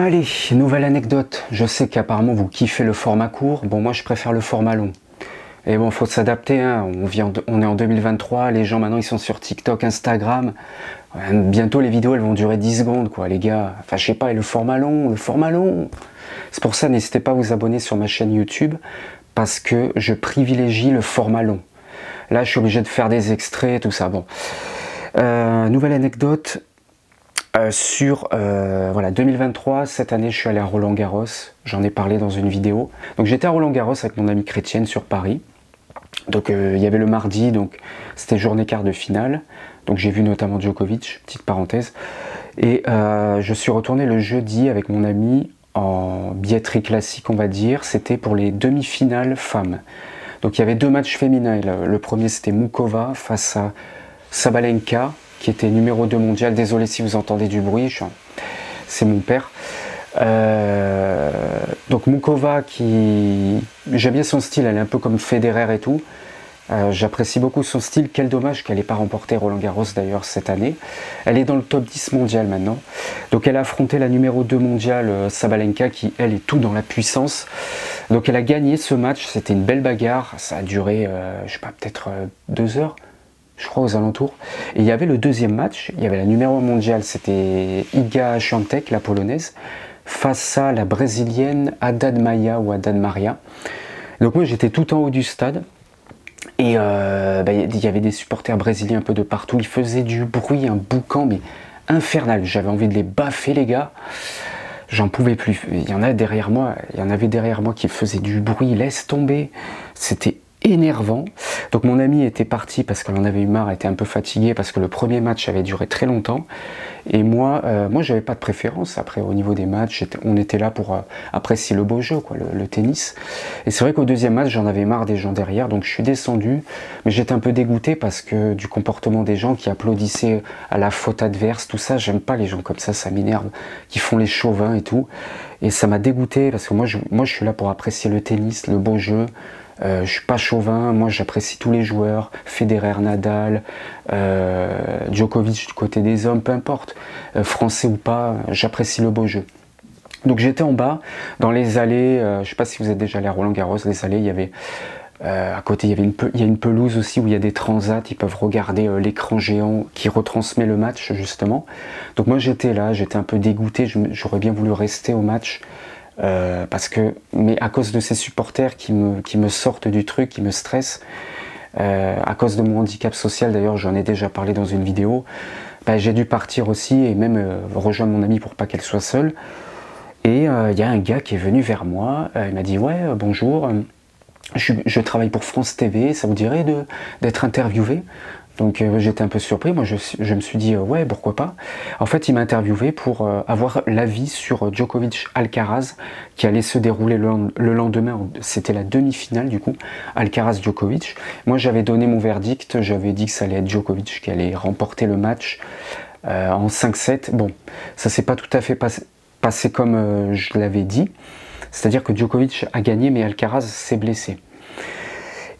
Allez, nouvelle anecdote. Je sais qu'apparemment vous kiffez le format court. Bon, moi je préfère le format long. Et bon, faut s'adapter. Hein. On, on est en 2023. Les gens maintenant ils sont sur TikTok, Instagram. Bientôt les vidéos elles vont durer 10 secondes, quoi, les gars. Enfin, je sais pas, et le format long, le format long. C'est pour ça, n'hésitez pas à vous abonner sur ma chaîne YouTube parce que je privilégie le format long. Là, je suis obligé de faire des extraits, tout ça. Bon. Euh, nouvelle anecdote, euh, sur euh, voilà 2023, cette année, je suis allé à Roland Garros. J'en ai parlé dans une vidéo. Donc j'étais à Roland Garros avec mon amie chrétienne sur Paris. Donc euh, il y avait le mardi, donc c'était journée quart de finale. Donc j'ai vu notamment Djokovic, petite parenthèse. Et je suis retourné le jeudi avec mon ami en billetterie classique, on va dire. C'était pour les demi-finales femmes. Donc il y avait deux matchs féminins. Le premier c'était Mukova face à Sabalenka qui était numéro 2 mondial. Désolé si vous entendez du bruit, c'est mon père. Euh, donc Mukova, qui j'aime bien son style, elle est un peu comme Federer et tout. Euh, j'apprécie beaucoup son style. Quel dommage qu'elle n'ait pas remporté Roland Garros d'ailleurs cette année. Elle est dans le top 10 mondial maintenant. Donc elle a affronté la numéro 2 mondiale euh, Sabalenka qui elle est tout dans la puissance. Donc elle a gagné ce match. C'était une belle bagarre. Ça a duré, je sais pas, peut-être deux heures je crois aux alentours. Et il y avait le deuxième match, il y avait la numéro mondiale, c'était Iga Świątek, la polonaise, face à la brésilienne Haddad Maya ou Haddad Maria. Donc moi j'étais tout en haut du stade. Et euh, bah, il y avait des supporters brésiliens un peu de partout. Ils faisaient du bruit, un boucan, mais infernal. J'avais envie de les baffer, les gars. J'en pouvais plus. Il y en a derrière moi, il y en avait derrière moi qui faisaient du bruit. Laisse tomber. C'était énervant. Donc mon ami était parti parce qu'elle en avait eu marre, était un peu fatigué parce que le premier match avait duré très longtemps. Et moi, euh, moi j'avais pas de préférence. Après, au niveau des matchs, on était là pour euh, apprécier le beau jeu, quoi, le, tennis. Et c'est vrai qu'au deuxième match, j'en avais marre des gens derrière, donc je suis descendu. Mais j'étais un peu dégoûté parce que du comportement des gens qui applaudissaient à la faute adverse, tout ça, j'aime pas les gens comme ça, ça m'énerve, qui font les chauvins et tout. Et ça m'a dégoûté parce que moi moi, je suis là pour apprécier le tennis, le beau jeu. Euh, je suis pas chauvin, moi j'apprécie tous les joueurs, Federer, Nadal, euh, Djokovic du côté des hommes, peu importe, euh, français ou pas, j'apprécie le beau jeu. Donc j'étais en bas, dans les allées, je je sais pas si vous êtes déjà allé à Roland Garros, les allées, il y avait à côté il y a une pelouse aussi où il y a des transats, ils peuvent regarder l'écran géant qui retransmet le match justement. Donc moi j'étais là, j'étais un peu dégoûté, j'aurais bien voulu rester au match. Euh, parce que, mais à cause de ces supporters qui me, qui me sortent du truc, qui me stressent, euh, à cause de mon handicap social, d'ailleurs j'en ai déjà parlé dans une vidéo, bah, j'ai dû partir aussi et même euh, rejoindre mon amie pour pas qu'elle soit seule. Et il y a un gars qui est venu vers moi, il m'a dit ouais bonjour, je, je, travaille pour France TV, ça vous dirait d'être interviewé? Donc euh, j'étais un peu surpris, moi je, me suis dit euh, ouais pourquoi pas. En fait il m'a interviewé pour euh, avoir l'avis sur Djokovic Alcaraz qui allait se dérouler le, lendemain, c'était la demi-finale du coup, Alcaraz Djokovic. Moi j'avais donné mon verdict, j'avais dit que ça allait être Djokovic qui allait remporter le match en 5-7. Bon, ça s'est pas tout à fait passé comme je l'avais dit, c'est-à-dire que Djokovic a gagné mais Alcaraz s'est blessé.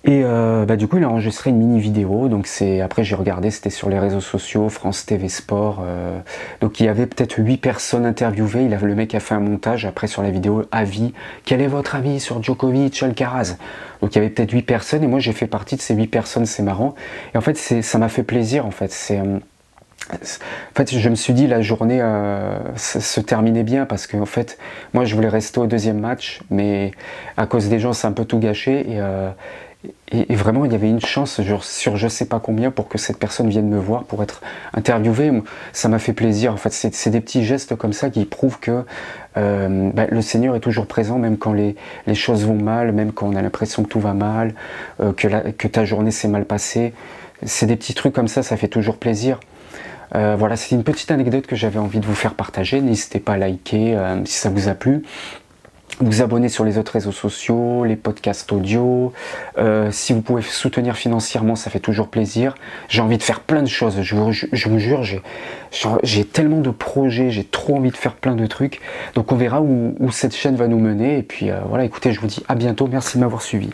Et euh, bah, du coup, il a enregistré une mini vidéo. Donc c'est après j'ai regardé, c'était sur les réseaux sociaux, France TV Sport. Euh. donc il y avait peut-être 8 personnes interviewées. Il a, le mec a fait un montage après sur la vidéo avis. Quel est votre avis sur Djokovic, Alcaraz? Donc il y avait peut-être 8 personnes et moi j'ai fait partie de ces 8 personnes. C'est marrant. Et en fait, ça m'a fait plaisir. En fait, c'est euh, en fait, je me suis dit la journée se terminait bien parce que en fait, moi je voulais rester au deuxième match, mais à cause des gens, c'est un peu tout gâché et, et, vraiment, il y avait une chance sur je sais pas combien pour que cette personne vienne me voir pour être interviewée. Ça m'a fait plaisir. En fait, c'est des petits gestes comme ça qui prouvent que euh, bah, le Seigneur est toujours présent, même quand les, choses vont mal, même quand on a l'impression que tout va mal, euh, que, que ta journée s'est mal passée. C'est des petits trucs comme ça, ça fait toujours plaisir. Euh, voilà, c'est une petite anecdote que j'avais envie de vous faire partager. N'hésitez pas à liker si ça vous a plu vous abonner sur les autres réseaux sociaux, les podcasts audio. Euh, si vous pouvez soutenir financièrement, ça fait toujours plaisir. J'ai envie de faire plein de choses, je vous, jure, j'ai tellement de projets, j'ai trop envie de faire plein de trucs. Donc on verra où, cette chaîne va nous mener. Et puis euh, voilà, écoutez, je vous dis à bientôt, merci de m'avoir suivi.